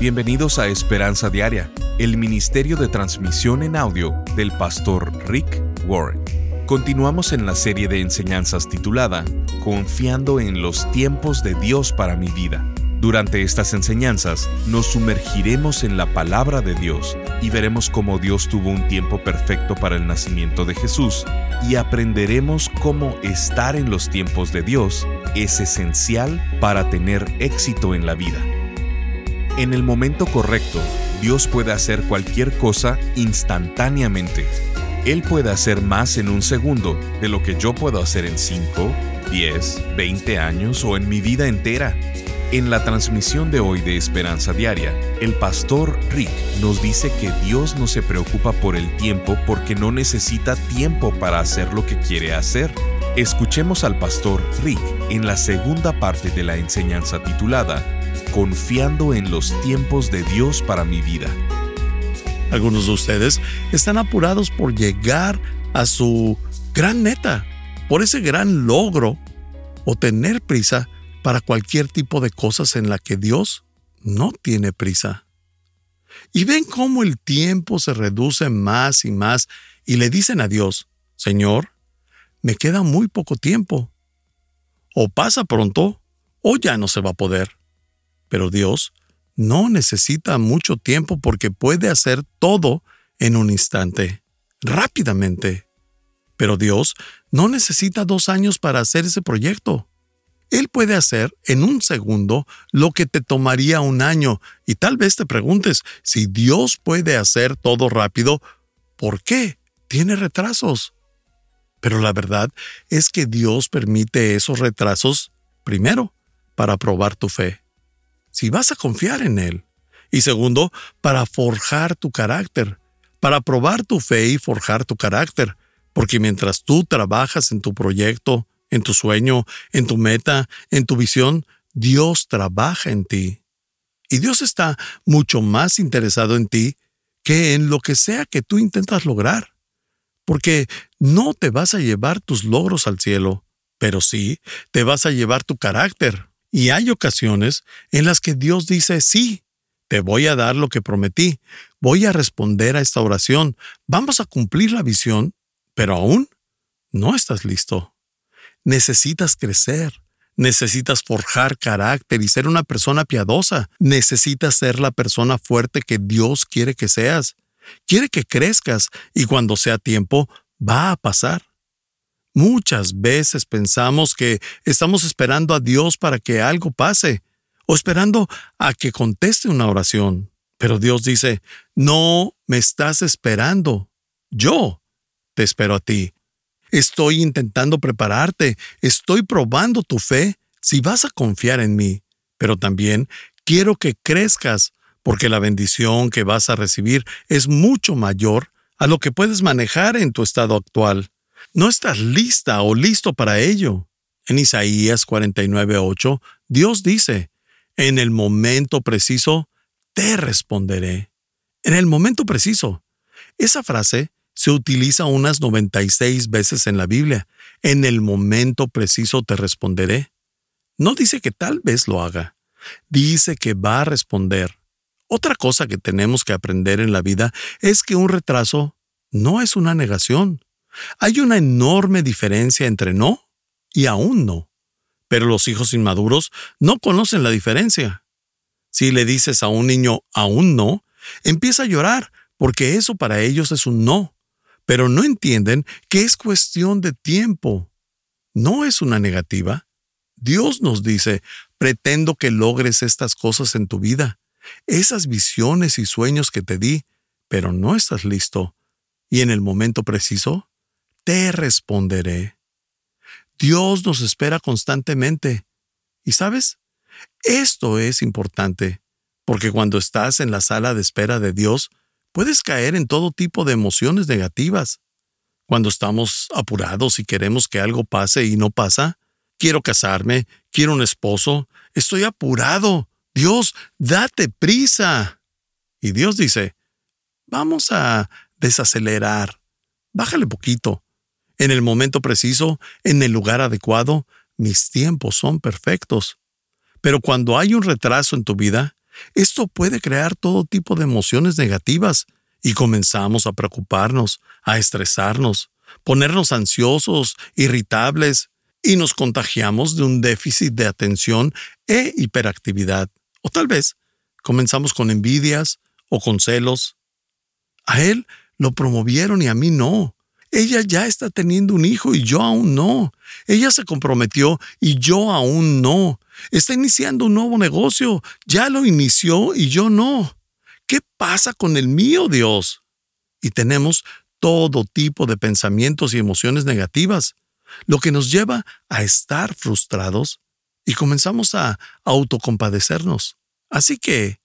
Bienvenidos a Esperanza Diaria, el ministerio de transmisión en audio del pastor Rick Warren. Continuamos en la serie de enseñanzas titulada Confiando en los tiempos de Dios para mi vida. Durante estas enseñanzas nos sumergiremos en la palabra de Dios y veremos cómo Dios tuvo un tiempo perfecto para el nacimiento de Jesús y aprenderemos cómo estar en los tiempos de Dios es esencial para tener éxito en la vida. En el momento correcto, Dios puede hacer cualquier cosa instantáneamente. Él puede hacer más en un segundo de lo que yo puedo hacer en 5, 10, 20 años o en mi vida entera. En la transmisión de hoy de Esperanza Diaria, el pastor Rick nos dice que Dios no se preocupa por el tiempo porque no necesita tiempo para hacer lo que quiere hacer. Escuchemos al pastor Rick en la segunda parte de la enseñanza titulada confiando en los tiempos de Dios para mi vida. Algunos de ustedes están apurados por llegar a su gran meta, por ese gran logro o tener prisa para cualquier tipo de cosas en la que Dios no tiene prisa. Y ven cómo el tiempo se reduce más y más y le dicen a Dios, Señor, me queda muy poco tiempo. O pasa pronto o ya no se va a poder. Pero Dios no necesita mucho tiempo porque puede hacer todo en un instante, rápidamente. Pero Dios no necesita dos años para hacer ese proyecto. Él puede hacer en un segundo lo que te tomaría un año y tal vez te preguntes, si Dios puede hacer todo rápido, ¿por qué tiene retrasos? Pero la verdad es que Dios permite esos retrasos, primero, para probar tu fe si vas a confiar en Él. Y segundo, para forjar tu carácter, para probar tu fe y forjar tu carácter, porque mientras tú trabajas en tu proyecto, en tu sueño, en tu meta, en tu visión, Dios trabaja en ti. Y Dios está mucho más interesado en ti que en lo que sea que tú intentas lograr. Porque no te vas a llevar tus logros al cielo, pero sí te vas a llevar tu carácter, y hay ocasiones en las que Dios dice, sí, te voy a dar lo que prometí, voy a responder a esta oración, vamos a cumplir la visión, pero aún no estás listo. Necesitas crecer, necesitas forjar carácter y ser una persona piadosa, necesitas ser la persona fuerte que Dios quiere que seas. Quiere que crezcas y cuando sea tiempo, va a pasar. Muchas veces pensamos que estamos esperando a Dios para que algo pase o esperando a que conteste una oración. Pero Dios dice, no me estás esperando. Yo te espero a ti. Estoy intentando prepararte, estoy probando tu fe si vas a confiar en mí, pero también quiero que crezcas porque la bendición que vas a recibir es mucho mayor a lo que puedes manejar en tu estado actual. No estás lista o listo para ello. En Isaías 49:8, Dios dice, en el momento preciso, te responderé. En el momento preciso. Esa frase se utiliza unas 96 veces en la Biblia. En el momento preciso te responderé. No dice que tal vez lo haga. Dice que va a responder. Otra cosa que tenemos que aprender en la vida es que un retraso no es una negación. Hay una enorme diferencia entre no y aún no. Pero los hijos inmaduros no conocen la diferencia. Si le dices a un niño aún no, empieza a llorar porque eso para ellos es un no. Pero no entienden que es cuestión de tiempo. No es una negativa. Dios nos dice, pretendo que logres estas cosas en tu vida, esas visiones y sueños que te di, pero no estás listo. Y en el momento preciso, te responderé. Dios nos espera constantemente. ¿Y sabes? Esto es importante, porque cuando estás en la sala de espera de Dios, puedes caer en todo tipo de emociones negativas. Cuando estamos apurados y queremos que algo pase y no pasa, quiero casarme, quiero un esposo, estoy apurado. Dios, date prisa. Y Dios dice, vamos a desacelerar, bájale poquito, en el momento preciso, en el lugar adecuado, mis tiempos son perfectos. Pero cuando hay un retraso en tu vida, Esto puede crear todo tipo de emociones negativas y comenzamos a preocuparnos, a estresarnos, ponernos ansiosos, irritables y nos contagiamos de un déficit de atención e hiperactividad. O tal vez comenzamos con envidias o con celos. A él lo promovieron y a mí no. Ella ya está teniendo un hijo y yo aún no. Ella se comprometió y yo aún no. Está iniciando un nuevo negocio. Ya lo inició y yo no. ¿Qué pasa con el mío, Dios? Y tenemos todo tipo de pensamientos y emociones negativas, lo que nos lleva a estar frustrados y comenzamos a autocompadecernos. Así que,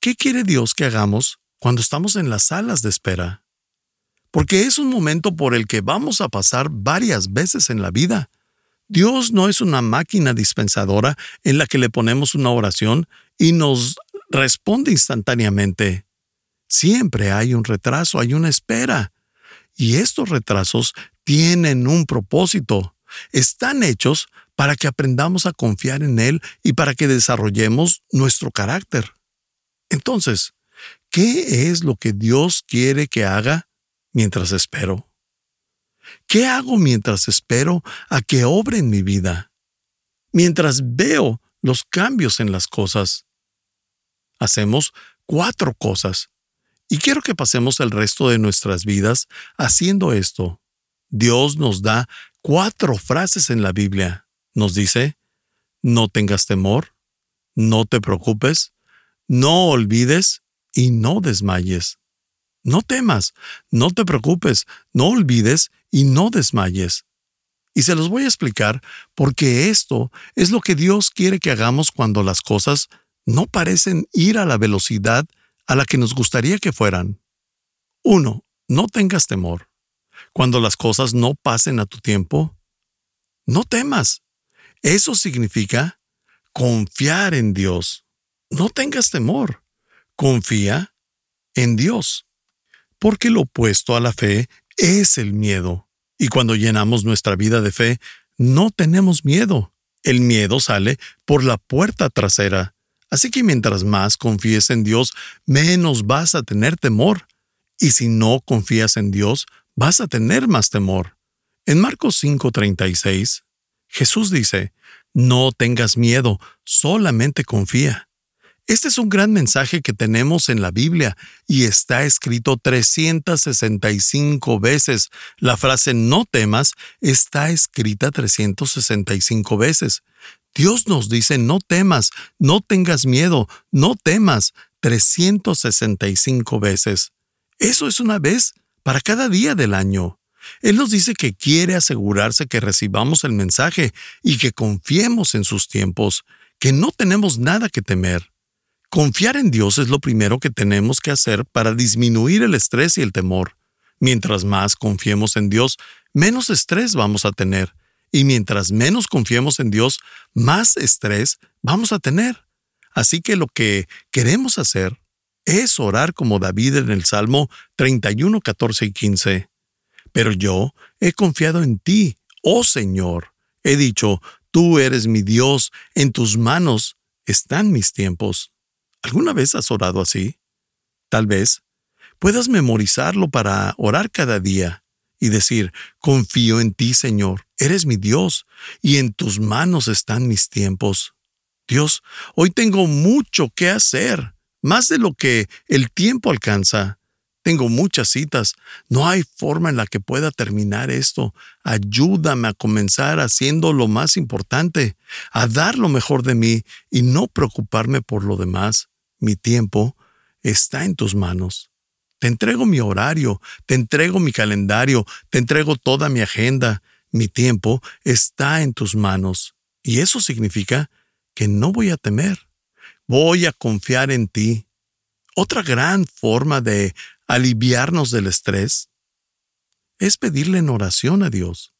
¿qué quiere Dios que hagamos cuando estamos en las salas de espera? Porque es un momento por el que vamos a pasar varias veces en la vida. Dios no es una máquina dispensadora en la que le ponemos una oración y nos responde instantáneamente. Siempre hay un retraso, hay una espera. Y estos retrasos tienen un propósito. Están hechos para que aprendamos a confiar en Él y para que desarrollemos nuestro carácter. Entonces, ¿qué es lo que Dios quiere que haga mientras espero? ¿Qué hago mientras espero a que obre en mi vida? Mientras veo los cambios en las cosas. Hacemos cuatro cosas y quiero que pasemos el resto de nuestras vidas haciendo esto. Dios nos da cuatro frases en la Biblia nos dice, no tengas temor, no te preocupes, no olvides y no desmayes. No temas, no te preocupes, no olvides y no desmayes. Y se los voy a explicar porque esto es lo que Dios quiere que hagamos cuando las cosas no parecen ir a la velocidad a la que nos gustaría que fueran. 1. No tengas temor. Cuando las cosas no pasen a tu tiempo, no temas. Eso significa confiar en Dios. No tengas temor. Confía en Dios. Porque lo opuesto a la fe es el miedo. Y cuando llenamos nuestra vida de fe, no tenemos miedo. El miedo sale por la puerta trasera. Así que mientras más confíes en Dios, menos vas a tener temor. Y si no confías en Dios, vas a tener más temor. En Marcos 5:36 Jesús dice, no tengas miedo, solamente confía. Este es un gran mensaje que tenemos en la Biblia y está escrito 365 veces. La frase no temas está escrita 365 veces. Dios nos dice no temas, no tengas miedo, no temas 365 veces. Eso es una vez para cada día del año. Él nos dice que quiere asegurarse que recibamos el mensaje y que confiemos en sus tiempos, que no tenemos nada que temer. Confiar en Dios es lo primero que tenemos que hacer para disminuir el estrés y el temor. Mientras más confiemos en Dios, menos estrés vamos a tener. Y mientras menos confiemos en Dios, más estrés vamos a tener. Así que lo que queremos hacer es orar como David en el Salmo 31, 14 y 15. Pero yo he confiado en ti, oh Señor. He dicho, tú eres mi Dios, en tus manos están mis tiempos. ¿Alguna vez has orado así? Tal vez puedas memorizarlo para orar cada día y decir, confío en ti, Señor, eres mi Dios, y en tus manos están mis tiempos. Dios, hoy tengo mucho que hacer, más de lo que el tiempo alcanza. Tengo muchas citas. No hay forma en la que pueda terminar esto. Ayúdame a comenzar haciendo lo más importante, a dar lo mejor de mí y no preocuparme por lo demás. Mi tiempo está en tus manos. Te entrego mi horario, te entrego mi calendario, te entrego toda mi agenda. Mi tiempo está en tus manos. Y eso significa que no voy a temer. Voy a confiar en ti. Otra gran forma de aliviarnos del estrés es pedirle en oración a Dios.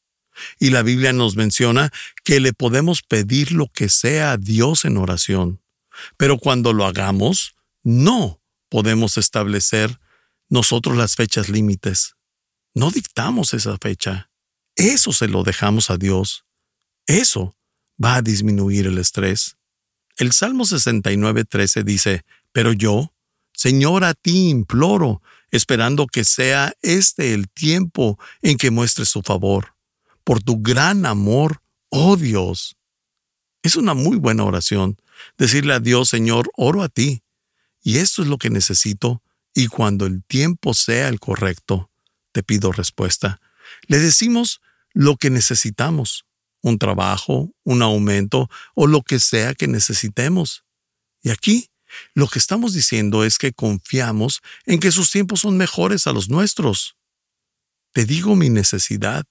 Y la Biblia nos menciona que le podemos pedir lo que sea a Dios en oración. Pero cuando lo hagamos, no podemos establecer nosotros las fechas límites. No dictamos esa fecha. Eso se lo dejamos a Dios. Eso va a disminuir el estrés. El Salmo 69.13 dice, Pero yo, Señor, a ti imploro, esperando que sea este el tiempo en que muestres tu favor. Por tu gran amor, oh Dios. Es una muy buena oración, decirle a Dios, Señor, oro a ti, y esto es lo que necesito, y cuando el tiempo sea el correcto, te pido respuesta. Le decimos lo que necesitamos, un trabajo, un aumento o lo que sea que necesitemos. Y aquí lo que estamos diciendo es que confiamos en que sus tiempos son mejores a los nuestros. Te digo mi necesidad,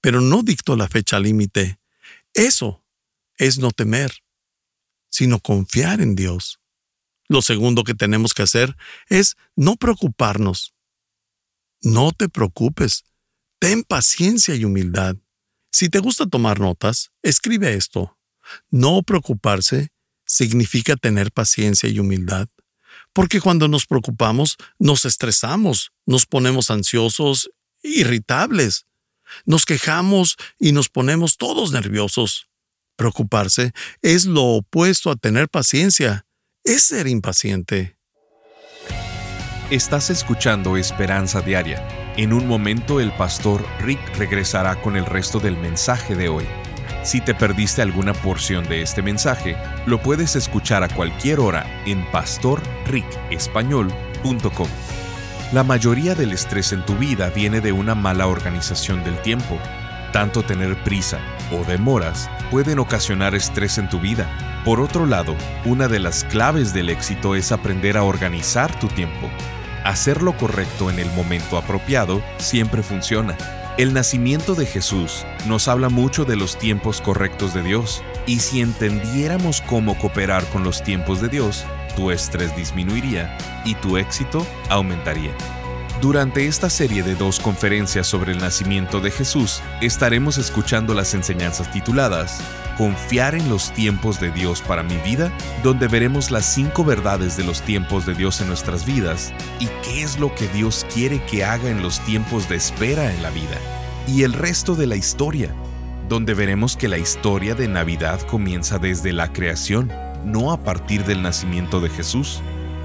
pero no dicto la fecha límite. Eso es no temer, sino confiar en Dios. Lo segundo que tenemos que hacer es no preocuparnos. No te preocupes. Ten paciencia y humildad. Si te gusta tomar notas, escribe esto. No preocuparse significa tener paciencia y humildad. Porque cuando nos preocupamos, nos estresamos, nos ponemos ansiosos, irritables. Nos quejamos y nos ponemos todos nerviosos. Preocuparse es lo opuesto a tener paciencia, es ser impaciente. Estás escuchando Esperanza Diaria. En un momento el pastor Rick regresará con el resto del mensaje de hoy. Si te perdiste alguna porción de este mensaje, lo puedes escuchar a cualquier hora en pastorricespañol.com. La mayoría del estrés en tu vida viene de una mala organización del tiempo. Tanto tener prisa o demoras pueden ocasionar estrés en tu vida. Por otro lado, una de las claves del éxito es aprender a organizar tu tiempo. Hacer lo correcto en el momento apropiado siempre funciona. El nacimiento de Jesús nos habla mucho de los tiempos correctos de Dios, y si entendiéramos cómo cooperar con los tiempos de Dios, tu estrés disminuiría y tu éxito aumentaría. Durante esta serie de dos conferencias sobre el nacimiento de Jesús, estaremos escuchando las enseñanzas tituladas Confiar en los tiempos de Dios para mi vida, donde veremos las cinco verdades de los tiempos de Dios en nuestras vidas y qué es lo que Dios quiere que haga en los tiempos de espera en la vida. Y el resto de la historia, donde veremos que la historia de Navidad comienza desde la creación, no a partir del nacimiento de Jesús.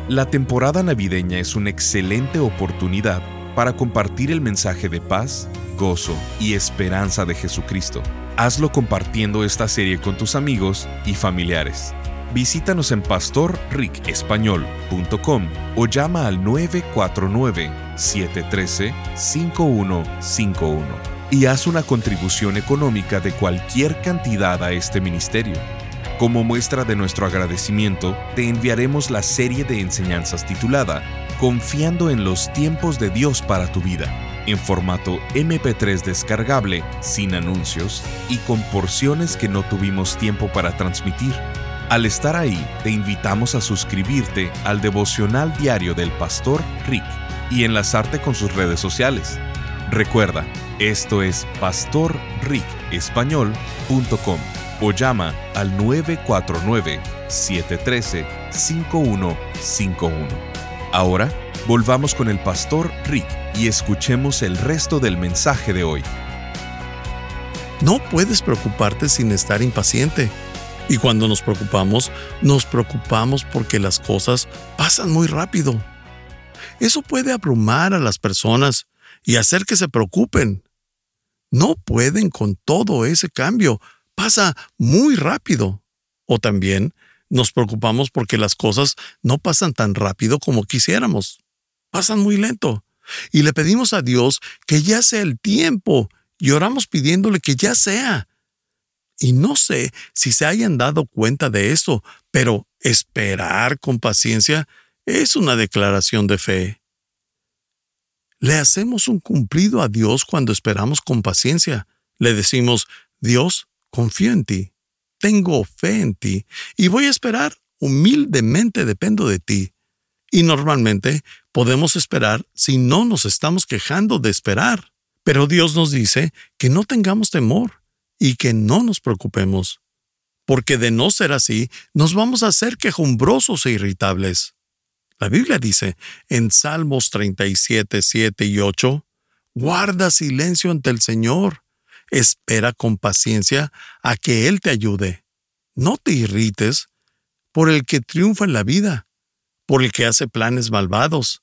La temporada navideña es una excelente oportunidad para compartir el mensaje de paz, gozo y esperanza de Jesucristo. Hazlo compartiendo esta serie con tus amigos y familiares. Visítanos en pastorricespañol.com o llama al 949-713-5151 y haz una contribución económica de cualquier cantidad a este ministerio. Como muestra de nuestro agradecimiento, te enviaremos la serie de enseñanzas titulada Confiando en los tiempos de Dios para tu vida, en formato MP3 descargable, sin anuncios y con porciones que no tuvimos tiempo para transmitir. Al estar ahí, te invitamos a suscribirte al devocional diario del pastor Rick y enlazarte con sus redes sociales. Recuerda, esto es pastorricespañol.com o llama al 949-713-5151. Ahora, volvamos con el pastor Rick y escuchemos el resto del mensaje de hoy. No puedes preocuparte sin estar impaciente. Y cuando nos preocupamos, nos preocupamos porque las cosas pasan muy rápido. Eso puede abrumar a las personas y hacer que se preocupen. No pueden con todo ese cambio pasa muy rápido. O también nos preocupamos porque las cosas no pasan tan rápido como quisiéramos. Pasan muy lento. Y le pedimos a Dios que ya sea el tiempo y oramos pidiéndole que ya sea. Y no sé si se hayan dado cuenta de esto, pero esperar con paciencia es una declaración de fe. Le hacemos un cumplido a Dios cuando esperamos con paciencia. Le decimos, Dios, confío en ti, tengo fe en ti y voy a esperar, humildemente dependo de ti. Y normalmente podemos esperar si no nos estamos quejando de esperar. Pero Dios nos dice que no tengamos temor y que no nos preocupemos, porque de no ser así, nos vamos a hacer quejumbrosos e irritables. La Biblia dice en Salmos 37, 7 y 8, Guarda silencio ante el Señor Espera con paciencia a que Él te ayude. No te irrites por el que triunfa en la vida, por el que hace planes malvados.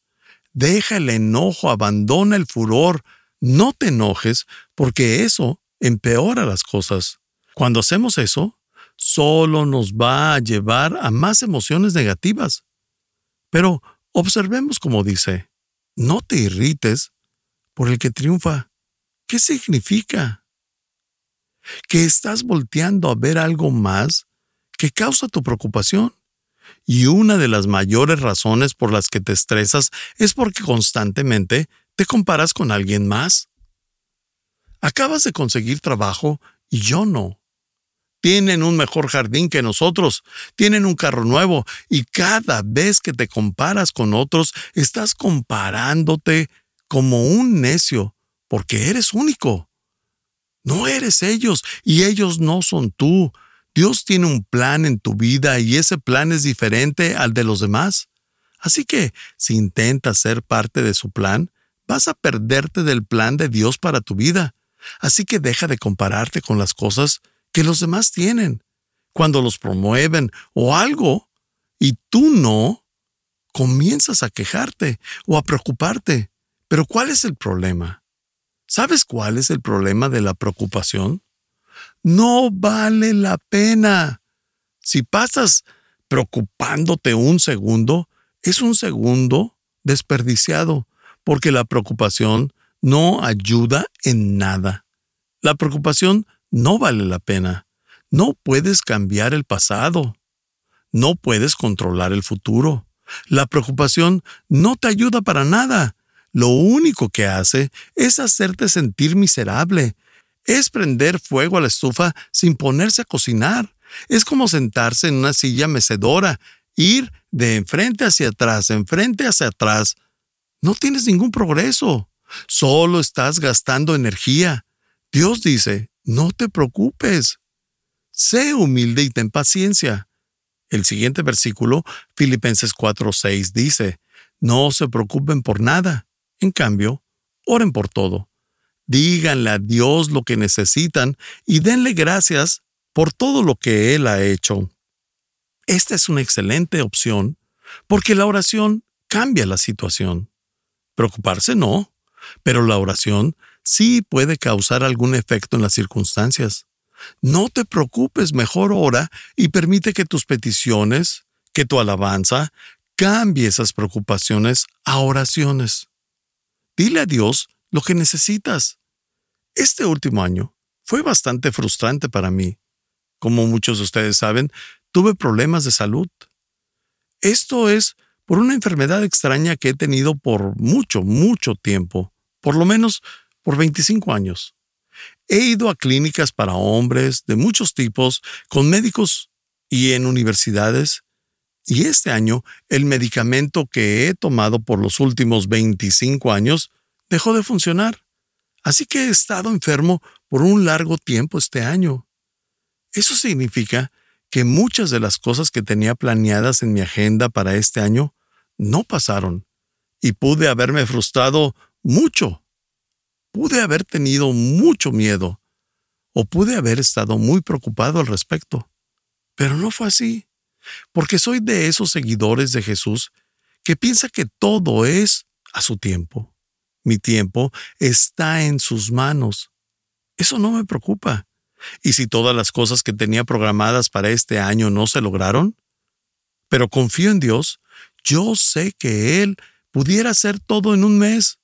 Deja el enojo, abandona el furor, no te enojes, porque eso empeora las cosas. Cuando hacemos eso, solo nos va a llevar a más emociones negativas. Pero observemos como dice, no te irrites por el que triunfa. ¿Qué significa? Que estás volteando a ver algo más que causa tu preocupación. Y una de las mayores razones por las que te estresas es porque constantemente te comparas con alguien más. Acabas de conseguir trabajo y yo no. Tienen un mejor jardín que nosotros, tienen un carro nuevo y cada vez que te comparas con otros estás comparándote como un necio porque eres único. No eres ellos y ellos no son tú. Dios tiene un plan en tu vida y ese plan es diferente al de los demás. Así que, si intentas ser parte de su plan, vas a perderte del plan de Dios para tu vida. Así que deja de compararte con las cosas que los demás tienen. Cuando los promueven o algo y tú no, comienzas a quejarte o a preocuparte. Pero ¿cuál es el problema? ¿Sabes cuál es el problema de la preocupación? No vale la pena. Si pasas preocupándote un segundo, es un segundo desperdiciado, porque la preocupación no ayuda en nada. La preocupación no vale la pena. No puedes cambiar el pasado. No puedes controlar el futuro. La preocupación no te ayuda para nada lo único que hace es hacerte sentir miserable. Es prender fuego a la estufa sin ponerse a cocinar. Es como sentarse en una silla mecedora, ir de enfrente hacia atrás, enfrente hacia atrás. No tienes ningún progreso. Solo estás gastando energía. Dios dice, no te preocupes. Sé humilde y ten paciencia. El siguiente versículo, Filipenses 4:6, dice, no se preocupen por nada. En cambio, oren por todo. Díganle a Dios lo que necesitan y denle gracias por todo lo que Él ha hecho. Esta es una excelente opción porque la oración cambia la situación. Preocuparse no, pero la oración sí puede causar algún efecto en las circunstancias. No te preocupes, mejor ora y permite que tus peticiones, que tu alabanza, cambie esas preocupaciones a oraciones. Dile a Dios lo que necesitas. Este último año fue bastante frustrante para mí. Como muchos de ustedes saben, tuve problemas de salud. Esto es por una enfermedad extraña que he tenido por mucho, mucho tiempo, por lo menos por 25 años. He ido a clínicas para hombres de muchos tipos, con médicos y en universidades, y este año, el medicamento que he tomado por los últimos 25 años dejó de funcionar. Así que he estado enfermo por un largo tiempo este año. Eso significa que muchas de las cosas que tenía planeadas en mi agenda para este año no pasaron y pude haberme frustrado mucho. Pude haber tenido mucho miedo o pude haber estado muy preocupado al respecto. Pero no fue así porque soy de esos seguidores de Jesús que piensa que todo es a su tiempo. Mi tiempo está en sus manos. Eso no me preocupa. ¿Y si todas las cosas que tenía programadas para este año no se lograron? Pero confío en Dios. Yo sé que Él pudiera hacer todo en un mes,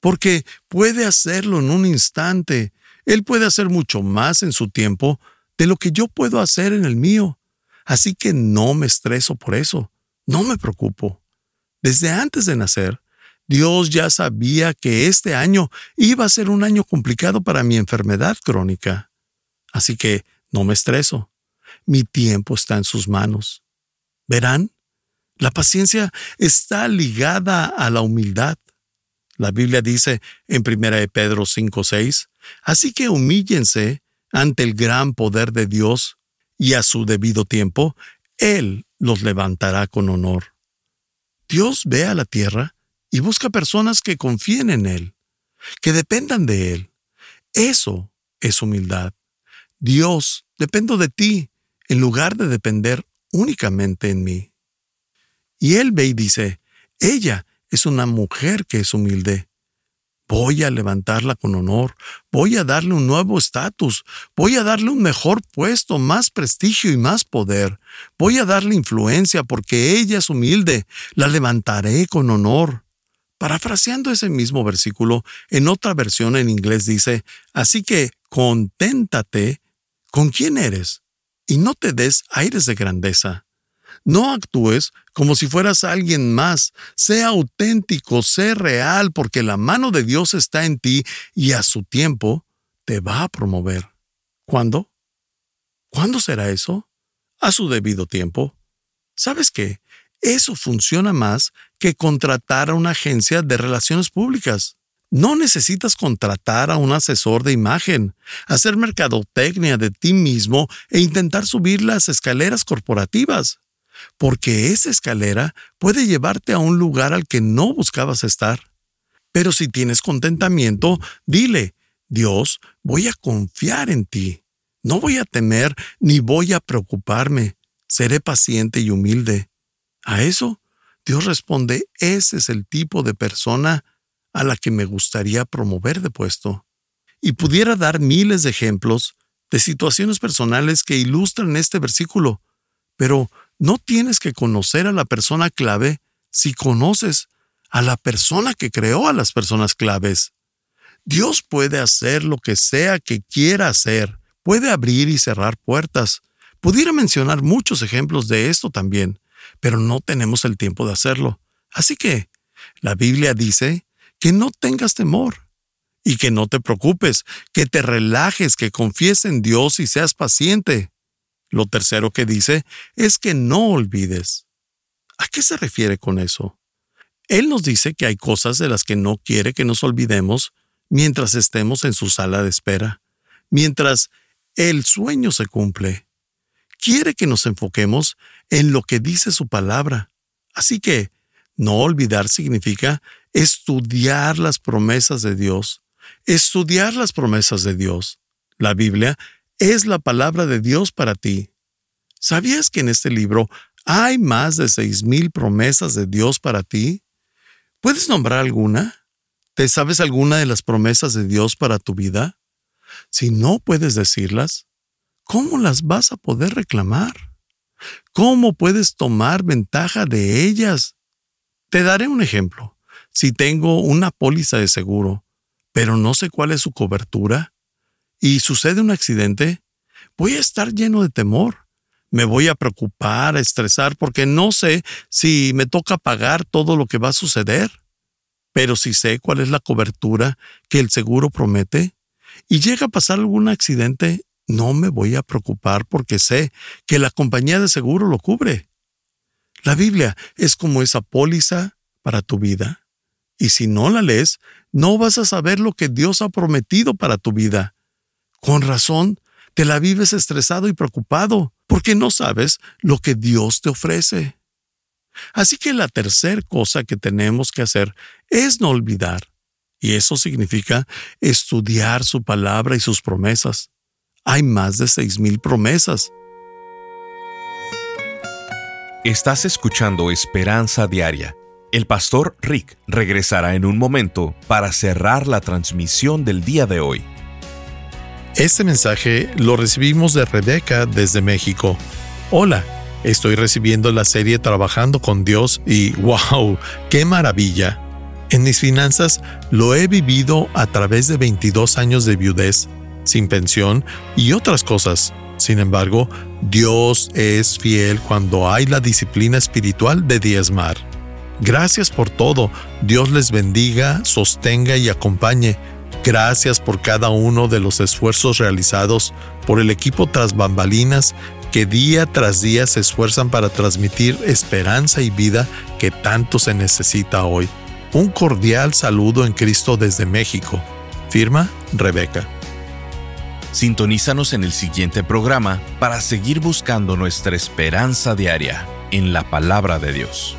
porque puede hacerlo en un instante. Él puede hacer mucho más en su tiempo de lo que yo puedo hacer en el mío. Así que no me estreso por eso, no me preocupo. Desde antes de nacer, Dios ya sabía que este año iba a ser un año complicado para mi enfermedad crónica. Así que no me estreso. Mi tiempo está en sus manos. Verán, la paciencia está ligada a la humildad. La Biblia dice en 1 Pedro 5:6, así que humíllense ante el gran poder de Dios y a su debido tiempo, Él los levantará con honor. Dios ve a la tierra y busca personas que confíen en Él, que dependan de Él. Eso es humildad. Dios, dependo de ti, en lugar de depender únicamente en mí. Y él ve y dice, ella es una mujer que es humilde. Voy a levantarla con honor, voy a darle un nuevo estatus, voy a darle un mejor puesto, más prestigio y más poder. Voy a darle influencia porque ella es humilde, la levantaré con honor. Parafraseando ese mismo versículo, en otra versión en inglés dice, así que conténtate con quién eres y no te des aires de grandeza. No actúes como si fueras alguien más. Sé auténtico, sé real, porque la mano de Dios está en ti y a su tiempo te va a promover. ¿Cuándo? ¿Cuándo será eso? A su debido tiempo. ¿Sabes qué? Eso funciona más que contratar a una agencia de relaciones públicas. No necesitas contratar a un asesor de imagen, hacer mercadotecnia de ti mismo e intentar subir las escaleras corporativas porque esa escalera puede llevarte a un lugar al que no buscabas estar. Pero si tienes contentamiento, dile, Dios, voy a confiar en ti. No voy a temer ni voy a preocuparme. Seré paciente y humilde. A eso, Dios responde, ese es el tipo de persona a la que me gustaría promover de puesto. Y pudiera dar miles de ejemplos de situaciones personales que ilustran este versículo, pero no tienes que conocer a la persona clave si conoces a la persona que creó a las personas claves. Dios puede hacer lo que sea que quiera hacer, puede abrir y cerrar puertas. Pudiera mencionar muchos ejemplos de esto también, pero no tenemos el tiempo de hacerlo. Así que, la Biblia dice que no tengas temor y que no te preocupes, que te relajes, que confíes en Dios y seas paciente. Lo tercero que dice es que no olvides. ¿A qué se refiere con eso? Él nos dice que hay cosas de las que no quiere que nos olvidemos mientras estemos en su sala de espera, mientras el sueño se cumple. Quiere que nos enfoquemos en lo que dice su palabra. Así que, no olvidar significa estudiar las promesas de Dios. Estudiar las promesas de Dios. La Biblia es la palabra de Dios para ti. ¿Sabías que en este libro hay más de seis mil promesas de Dios para ti? ¿Puedes nombrar alguna? ¿Te sabes alguna de las promesas de Dios para tu vida? Si no puedes decirlas, ¿cómo las vas a poder reclamar? ¿Cómo puedes tomar ventaja de ellas? Te daré un ejemplo. Si tengo una póliza de seguro, pero no sé cuál es su cobertura, y sucede un accidente, voy a estar lleno de temor. Me voy a preocupar, a estresar, porque no sé si me toca pagar todo lo que va a suceder. Pero si sé cuál es la cobertura que el seguro promete, y llega a pasar algún accidente, no me voy a preocupar porque sé que la compañía de seguro lo cubre. La Biblia es como esa póliza para tu vida. Y si no la lees, no vas a saber lo que Dios ha prometido para tu vida. Con razón, te la vives estresado y preocupado porque no sabes lo que Dios te ofrece. Así que la tercera cosa que tenemos que hacer es no olvidar. Y eso significa estudiar su palabra y sus promesas. Hay más de seis mil promesas. Estás escuchando Esperanza Diaria. El pastor Rick regresará en un momento para cerrar la transmisión del día de hoy. Este mensaje lo recibimos de Rebeca desde México. Hola, estoy recibiendo la serie Trabajando con Dios y wow, qué maravilla. En mis finanzas lo he vivido a través de 22 años de viudez, sin pensión y otras cosas. Sin embargo, Dios es fiel cuando hay la disciplina espiritual de diezmar. Gracias por todo. Dios les bendiga, sostenga y acompañe Gracias por cada uno de los esfuerzos realizados por el equipo tras bambalinas que día tras día se esfuerzan para transmitir esperanza y vida que tanto se necesita hoy. Un cordial saludo en Cristo desde México. Firma Rebeca. Sintonízanos en el siguiente programa para seguir buscando nuestra esperanza diaria en la palabra de Dios.